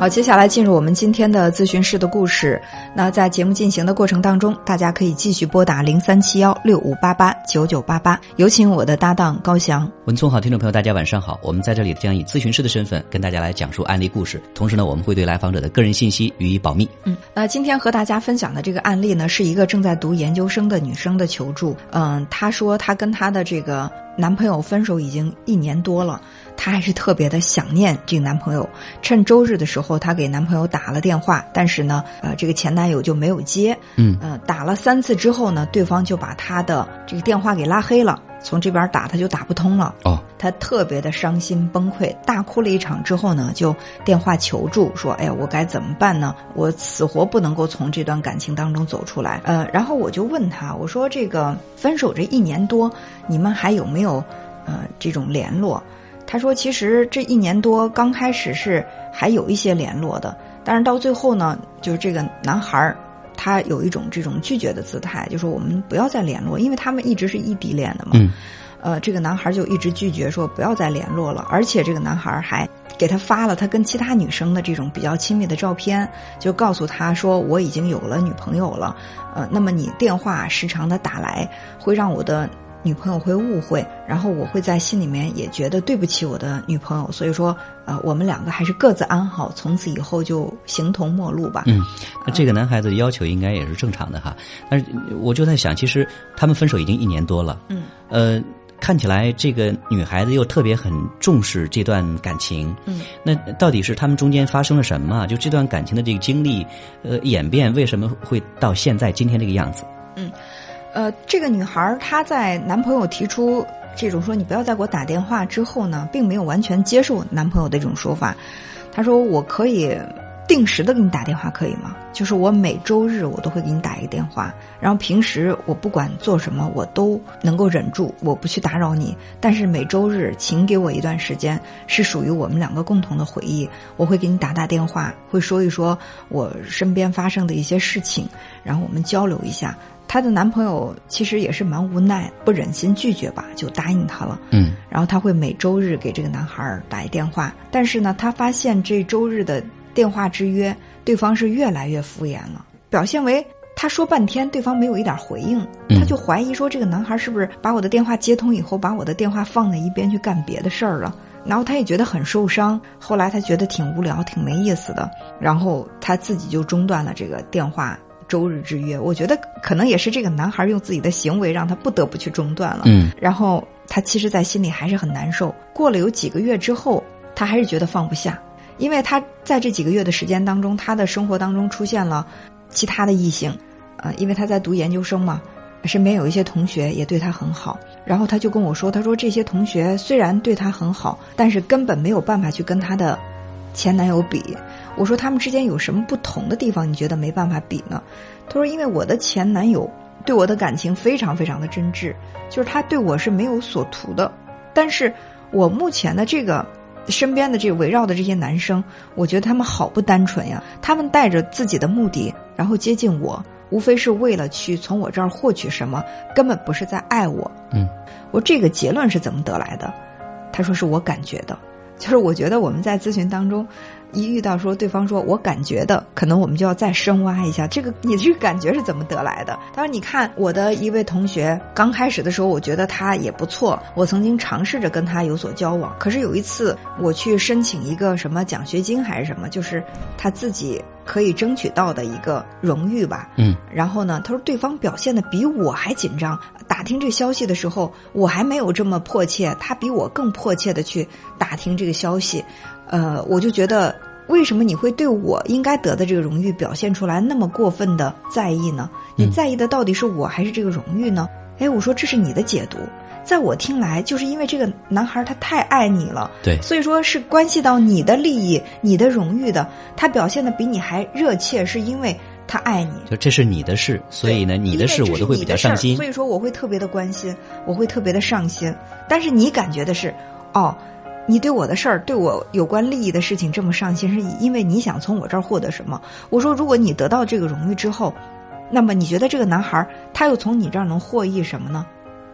好，接下来进入我们今天的咨询室的故事。那在节目进行的过程当中，大家可以继续拨打零三七幺六五八八九九八八，有请我的搭档高翔。文聪好，听众朋友，大家晚上好。我们在这里将以咨询师的身份跟大家来讲述案例故事，同时呢，我们会对来访者的个人信息予以保密。嗯，那今天和大家分享的这个案例呢，是一个正在读研究生的女生的求助。嗯，她说她跟她的这个男朋友分手已经一年多了，她还是特别的想念这个男朋友。趁周日的时候，她给男朋友打了电话，但是呢，呃，这个前男友就没有接。嗯呃，打了三次之后呢，对方就把她的这个电话给拉黑了，从这边打他就打不通了。哦，他特别的伤心崩溃，大哭了一场之后呢，就电话求助说：“哎呀，我该怎么办呢？我死活不能够从这段感情当中走出来。”呃，然后我就问他，我说：“这个分手这一年多，你们还有没有呃这种联络？”他说：“其实这一年多刚开始是还有一些联络的，但是到最后呢，就是这个男孩儿。”他有一种这种拒绝的姿态，就说我们不要再联络，因为他们一直是异地恋的嘛。呃，这个男孩就一直拒绝说不要再联络了，而且这个男孩还给他发了他跟其他女生的这种比较亲密的照片，就告诉他说我已经有了女朋友了，呃，那么你电话时常的打来，会让我的。女朋友会误会，然后我会在心里面也觉得对不起我的女朋友，所以说，呃，我们两个还是各自安好，从此以后就形同陌路吧。嗯，那这个男孩子的要求应该也是正常的哈，但是我就在想，其实他们分手已经一年多了，嗯，呃，看起来这个女孩子又特别很重视这段感情，嗯，那到底是他们中间发生了什么？就这段感情的这个经历，呃，演变为什么会到现在今天这个样子？嗯。呃，这个女孩她在男朋友提出这种说你不要再给我打电话之后呢，并没有完全接受男朋友的这种说法。她说我可以定时的给你打电话，可以吗？就是我每周日我都会给你打一个电话，然后平时我不管做什么我都能够忍住，我不去打扰你。但是每周日，请给我一段时间，是属于我们两个共同的回忆。我会给你打打电话，会说一说我身边发生的一些事情，然后我们交流一下。她的男朋友其实也是蛮无奈，不忍心拒绝吧，就答应她了。嗯，然后她会每周日给这个男孩打一电话，但是呢，她发现这周日的电话之约，对方是越来越敷衍了，表现为他说半天，对方没有一点回应，他就怀疑说这个男孩是不是把我的电话接通以后，把我的电话放在一边去干别的事儿了。然后他也觉得很受伤，后来他觉得挺无聊、挺没意思的，然后他自己就中断了这个电话。周日之约，我觉得可能也是这个男孩用自己的行为让他不得不去中断了。嗯，然后他其实，在心里还是很难受。过了有几个月之后，他还是觉得放不下，因为他在这几个月的时间当中，他的生活当中出现了其他的异性，呃，因为他在读研究生嘛，身边有一些同学也对他很好。然后他就跟我说，他说这些同学虽然对他很好，但是根本没有办法去跟他的前男友比。我说他们之间有什么不同的地方？你觉得没办法比呢？他说：“因为我的前男友对我的感情非常非常的真挚，就是他对我是没有所图的。但是我目前的这个身边的这个围绕的这些男生，我觉得他们好不单纯呀！他们带着自己的目的，然后接近我，无非是为了去从我这儿获取什么，根本不是在爱我。”嗯，我这个结论是怎么得来的？他说：“是我感觉的。”就是我觉得我们在咨询当中，一遇到说对方说我感觉的，可能我们就要再深挖一下，这个你这个感觉是怎么得来的？他说：“你看我的一位同学，刚开始的时候，我觉得他也不错，我曾经尝试着跟他有所交往。可是有一次我去申请一个什么奖学金还是什么，就是他自己可以争取到的一个荣誉吧。嗯，然后呢，他说对方表现的比我还紧张。打听这消息的时候，我还没有这么迫切，他比我更迫切的去打听这个消息。呃，我就觉得，为什么你会对我应该得的这个荣誉表现出来那么过分的在意呢？你在意的到底是我还是这个荣誉呢？哎，我说这是你的解读，在我听来，就是因为这个男孩他太爱你了，对，所以说是关系到你的利益、你的荣誉的。他表现的比你还热切，是因为他爱你。就这是你的事，所以呢，你的事我都会比较上心。所以说我会特别的关心，我会特别的上心。但是你感觉的是，哦。你对我的事儿，对我有关利益的事情这么上心，是因为你想从我这儿获得什么？我说，如果你得到这个荣誉之后，那么你觉得这个男孩他又从你这儿能获益什么呢？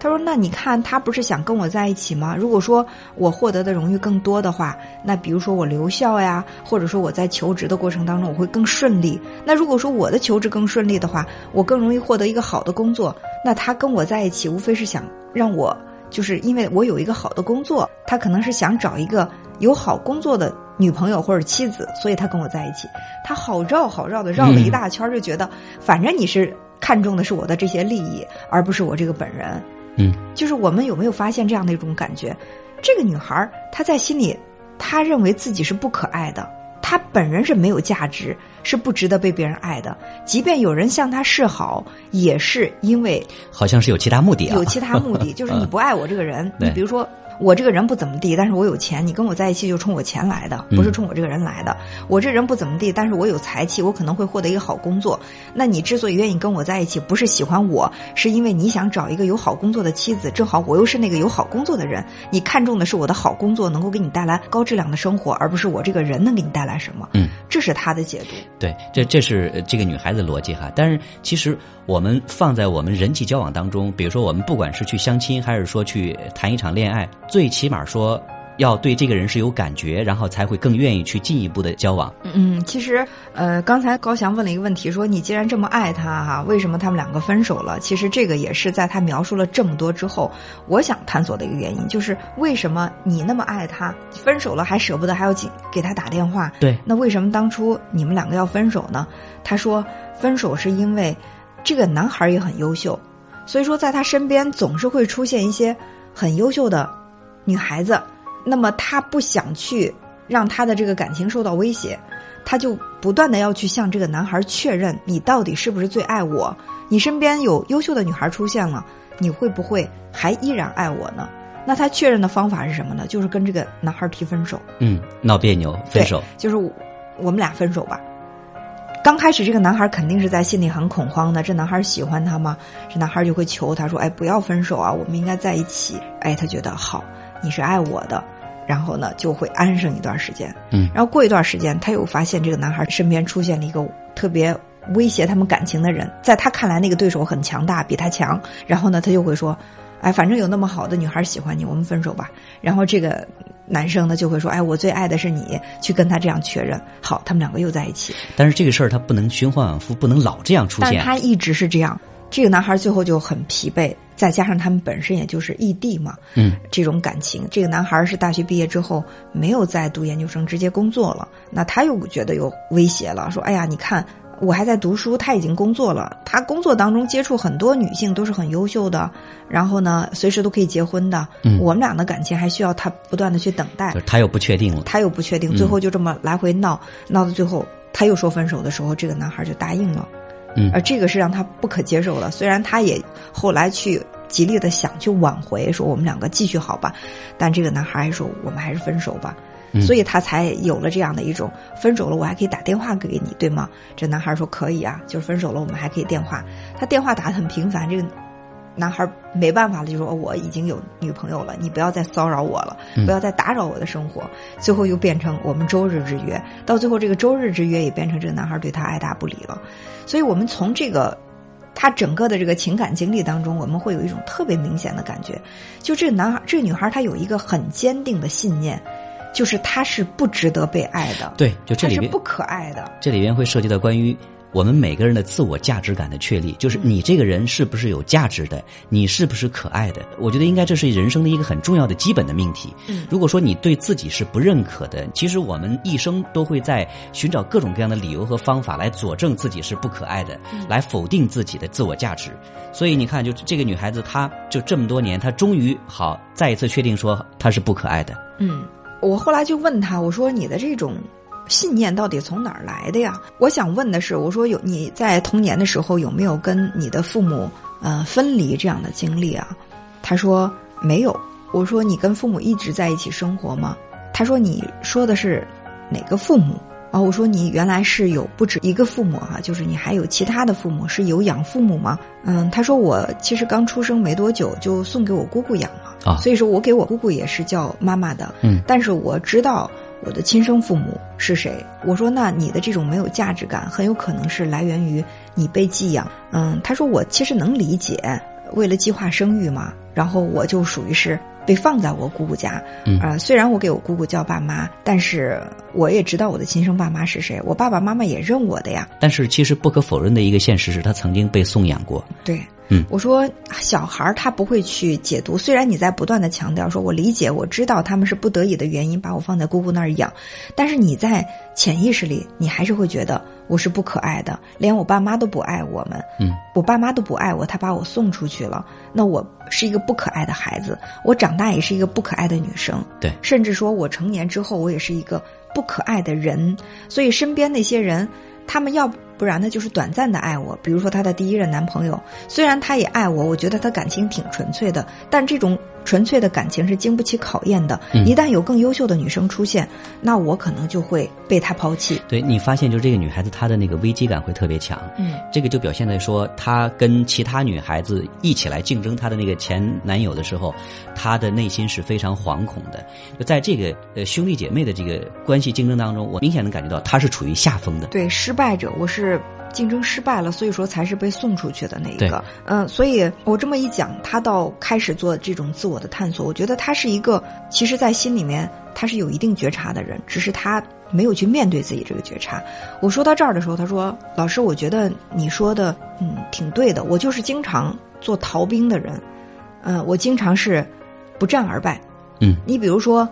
他说：“那你看，他不是想跟我在一起吗？如果说我获得的荣誉更多的话，那比如说我留校呀，或者说我在求职的过程当中我会更顺利。那如果说我的求职更顺利的话，我更容易获得一个好的工作。那他跟我在一起，无非是想让我，就是因为我有一个好的工作，他可能是想找一个有好工作的女朋友或者妻子，所以他跟我在一起。他好绕好绕的绕了一大圈，就觉得反正你是看重的是我的这些利益，而不是我这个本人。”嗯，就是我们有没有发现这样的一种感觉？这个女孩她在心里，她认为自己是不可爱的，她本人是没有价值，是不值得被别人爱的。即便有人向他示好，也是因为好像是有其他目的啊，有其他目的，就是你不爱我这个人。你比如说。我这个人不怎么地，但是我有钱，你跟我在一起就冲我钱来的，不是冲我这个人来的。我这人不怎么地，但是我有才气，我可能会获得一个好工作。那你之所以愿意跟我在一起，不是喜欢我，是因为你想找一个有好工作的妻子。正好我又是那个有好工作的人，你看中的是我的好工作能够给你带来高质量的生活，而不是我这个人能给你带来什么。嗯，这是他的解读。对，这这是这个女孩子逻辑哈。但是其实我们放在我们人际交往当中，比如说我们不管是去相亲，还是说去谈一场恋爱，最起码说。要对这个人是有感觉，然后才会更愿意去进一步的交往。嗯，其实呃，刚才高翔问了一个问题，说你既然这么爱他哈，为什么他们两个分手了？其实这个也是在他描述了这么多之后，我想探索的一个原因，就是为什么你那么爱他，分手了还舍不得，还要给给他打电话？对，那为什么当初你们两个要分手呢？他说，分手是因为这个男孩也很优秀，所以说在他身边总是会出现一些很优秀的女孩子。那么她不想去让她的这个感情受到威胁，她就不断的要去向这个男孩确认你到底是不是最爱我？你身边有优秀的女孩出现了，你会不会还依然爱我呢？那他确认的方法是什么呢？就是跟这个男孩提分手。嗯，闹别扭，分手。就是我们俩分手吧。刚开始这个男孩肯定是在心里很恐慌的，这男孩喜欢他吗？这男孩就会求他说：“哎，不要分手啊，我们应该在一起。”哎，他觉得好，你是爱我的。然后呢，就会安生一段时间。嗯，然后过一段时间，他又发现这个男孩身边出现了一个特别威胁他们感情的人，在他看来，那个对手很强大，比他强。然后呢，他就会说：“哎，反正有那么好的女孩喜欢你，我们分手吧。”然后这个男生呢就会说：“哎，我最爱的是你。”去跟他这样确认。好，他们两个又在一起。但是这个事儿他不能循环往复，不能老这样出现。但他一直是这样。这个男孩最后就很疲惫，再加上他们本身也就是异地嘛，嗯，这种感情，这个男孩是大学毕业之后没有再读研究生，直接工作了。那他又觉得有威胁了，说：“哎呀，你看我还在读书，他已经工作了，他工作当中接触很多女性都是很优秀的，然后呢，随时都可以结婚的。我们俩的感情还需要他不断的去等待。他又不确定了，他又不确定，最后就这么来回闹，闹到最后他又说分手的时候，这个男孩就答应了。”嗯，而这个是让他不可接受的。虽然他也后来去极力的想去挽回，说我们两个继续好吧，但这个男孩还说我们还是分手吧。所以他才有了这样的一种分手了，我还可以打电话给你，对吗？这男孩说可以啊，就是分手了，我们还可以电话。他电话打的很频繁，这个。男孩没办法了，就说我已经有女朋友了，你不要再骚扰我了，不要再打扰我的生活。最后又变成我们周日之约，到最后这个周日之约也变成这个男孩对他爱答不理了。所以我们从这个他整个的这个情感经历当中，我们会有一种特别明显的感觉，就这个男孩、这个女孩，她有一个很坚定的信念，就是她是不值得被爱的。对，就这里边不可爱的。这里边会涉及到关于。我们每个人的自我价值感的确立，就是你这个人是不是有价值的，你是不是可爱的？我觉得应该这是人生的一个很重要的基本的命题。如果说你对自己是不认可的，其实我们一生都会在寻找各种各样的理由和方法来佐证自己是不可爱的，来否定自己的自我价值。所以你看，就这个女孩子，她就这么多年，她终于好再一次确定说她是不可爱的。嗯，我后来就问她，我说你的这种。信念到底从哪儿来的呀？我想问的是，我说有你在童年的时候有没有跟你的父母呃分离这样的经历啊？他说没有。我说你跟父母一直在一起生活吗？他说你说的是哪个父母？啊，我说你原来是有不止一个父母哈，就是你还有其他的父母是有养父母吗？嗯，他说我其实刚出生没多久就送给我姑姑养了啊，所以说我给我姑姑也是叫妈妈的，嗯，但是我知道我的亲生父母是谁。我说那你的这种没有价值感，很有可能是来源于你被寄养。嗯，他说我其实能理解，为了计划生育嘛，然后我就属于是。被放在我姑姑家，嗯啊，虽然我给我姑姑叫爸妈，但是我也知道我的亲生爸妈是谁，我爸爸妈妈也认我的呀。但是其实不可否认的一个现实是他曾经被送养过。对。嗯，我说小孩他不会去解读，虽然你在不断的强调说，我理解，我知道他们是不得已的原因把我放在姑姑那儿养，但是你在潜意识里，你还是会觉得我是不可爱的，连我爸妈都不爱我们，嗯，我爸妈都不爱我，他把我送出去了，那我是一个不可爱的孩子，我长大也是一个不可爱的女生，对，甚至说我成年之后，我也是一个不可爱的人，所以身边那些人。他们要不然呢，就是短暂的爱我。比如说她的第一任男朋友，虽然他也爱我，我觉得他感情挺纯粹的，但这种。纯粹的感情是经不起考验的。一旦有更优秀的女生出现，那我可能就会被他抛弃。对你发现，就这个女孩子她的那个危机感会特别强。嗯，这个就表现在说，她跟其他女孩子一起来竞争她的那个前男友的时候，她的内心是非常惶恐的。就在这个呃兄弟姐妹的这个关系竞争当中，我明显能感觉到她是处于下风的。对，失败者，我是。竞争失败了，所以说才是被送出去的那一个。嗯，所以我这么一讲，他到开始做这种自我的探索，我觉得他是一个，其实，在心里面他是有一定觉察的人，只是他没有去面对自己这个觉察。我说到这儿的时候，他说：“老师，我觉得你说的嗯挺对的，我就是经常做逃兵的人，嗯，我经常是不战而败。嗯，你比如说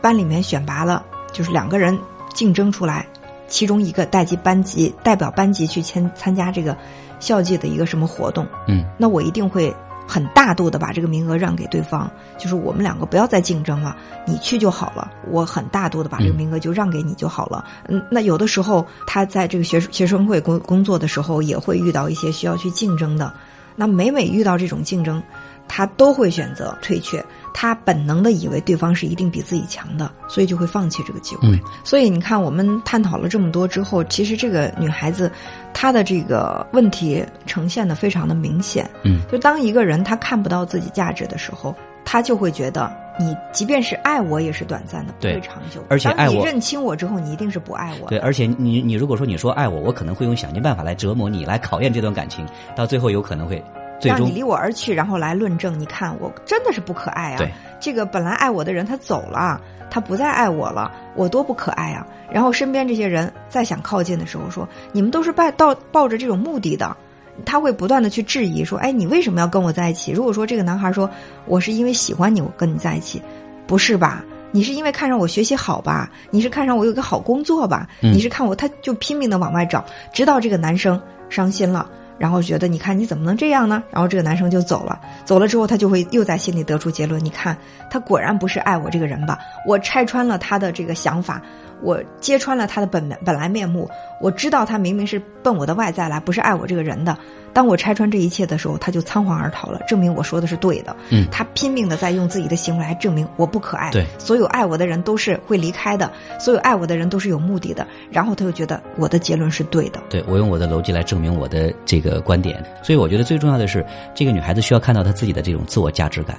班里面选拔了，就是两个人竞争出来。”其中一个代级班级代表班级去参参加这个校际的一个什么活动，嗯，那我一定会很大度的把这个名额让给对方，就是我们两个不要再竞争了，你去就好了。我很大度的把这个名额就让给你就好了。嗯，那有的时候他在这个学学生会工工作的时候，也会遇到一些需要去竞争的，那每每遇到这种竞争。他都会选择退却，他本能的以为对方是一定比自己强的，所以就会放弃这个机会。所以你看，我们探讨了这么多之后，其实这个女孩子，她的这个问题呈现的非常的明显。嗯，就当一个人他看不到自己价值的时候，他就会觉得你即便是爱我也是短暂的，不会长久。而且爱我，你认清我之后，你一定是不爱我。对，而且你你如果说你说爱我，我可能会用想尽办法来折磨你，来考验这段感情，到最后有可能会。让你离我而去，然后来论证。你看，我真的是不可爱啊！对，这个本来爱我的人他走了，他不再爱我了，我多不可爱啊！然后身边这些人再想靠近的时候，说你们都是抱到抱着这种目的的，他会不断的去质疑说：哎，你为什么要跟我在一起？如果说这个男孩说我是因为喜欢你，我跟你在一起，不是吧？你是因为看上我学习好吧？你是看上我有个好工作吧？你是看我，他就拼命的往外找，直到这个男生伤心了。然后觉得，你看你怎么能这样呢？然后这个男生就走了。走了之后，他就会又在心里得出结论：你看，他果然不是爱我这个人吧？我拆穿了他的这个想法。我揭穿了他的本本来面目，我知道他明明是奔我的外在来，不是爱我这个人的。当我拆穿这一切的时候，他就仓皇而逃了，证明我说的是对的。嗯，他拼命的在用自己的行为来证明我不可爱。对，所有爱我的人都是会离开的，所有爱我的人都是有目的的。然后他又觉得我的结论是对的。对我用我的逻辑来证明我的这个观点。所以我觉得最重要的是，这个女孩子需要看到她自己的这种自我价值感。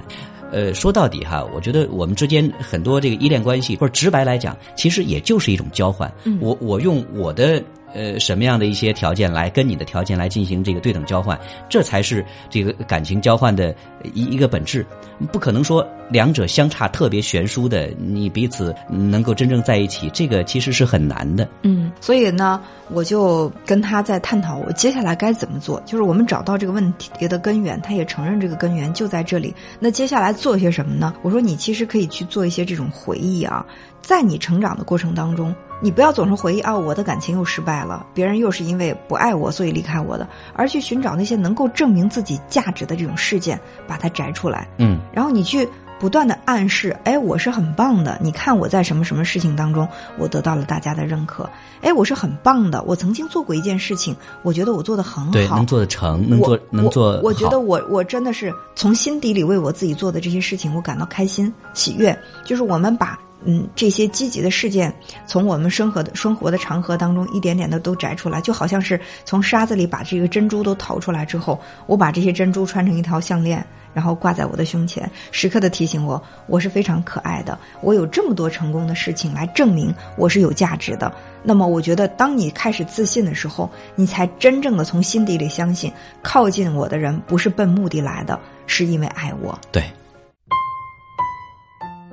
呃，说到底哈，我觉得我们之间很多这个依恋关系，或者直白来讲，其实也就是一种交换。我我用我的。呃，什么样的一些条件来跟你的条件来进行这个对等交换，这才是这个感情交换的一一个本质。不可能说两者相差特别悬殊的，你彼此能够真正在一起，这个其实是很难的。嗯，所以呢，我就跟他在探讨，我接下来该怎么做。就是我们找到这个问题的根源，他也承认这个根源就在这里。那接下来做些什么呢？我说，你其实可以去做一些这种回忆啊，在你成长的过程当中。你不要总是回忆啊，我的感情又失败了，别人又是因为不爱我所以离开我的，而去寻找那些能够证明自己价值的这种事件，把它摘出来。嗯，然后你去不断的暗示，哎，我是很棒的。你看我在什么什么事情当中，我得到了大家的认可。哎，我是很棒的。我曾经做过一件事情，我觉得我做的很好，对，能做得成，能做能做。我觉得我我真的是从心底里为我自己做的这些事情，我感到开心喜悦。就是我们把。嗯，这些积极的事件从我们生活的生活的长河当中一点点的都摘出来，就好像是从沙子里把这个珍珠都淘出来之后，我把这些珍珠穿成一条项链，然后挂在我的胸前，时刻的提醒我，我是非常可爱的，我有这么多成功的事情来证明我是有价值的。那么，我觉得当你开始自信的时候，你才真正的从心底里相信，靠近我的人不是奔目的来的，是因为爱我。对。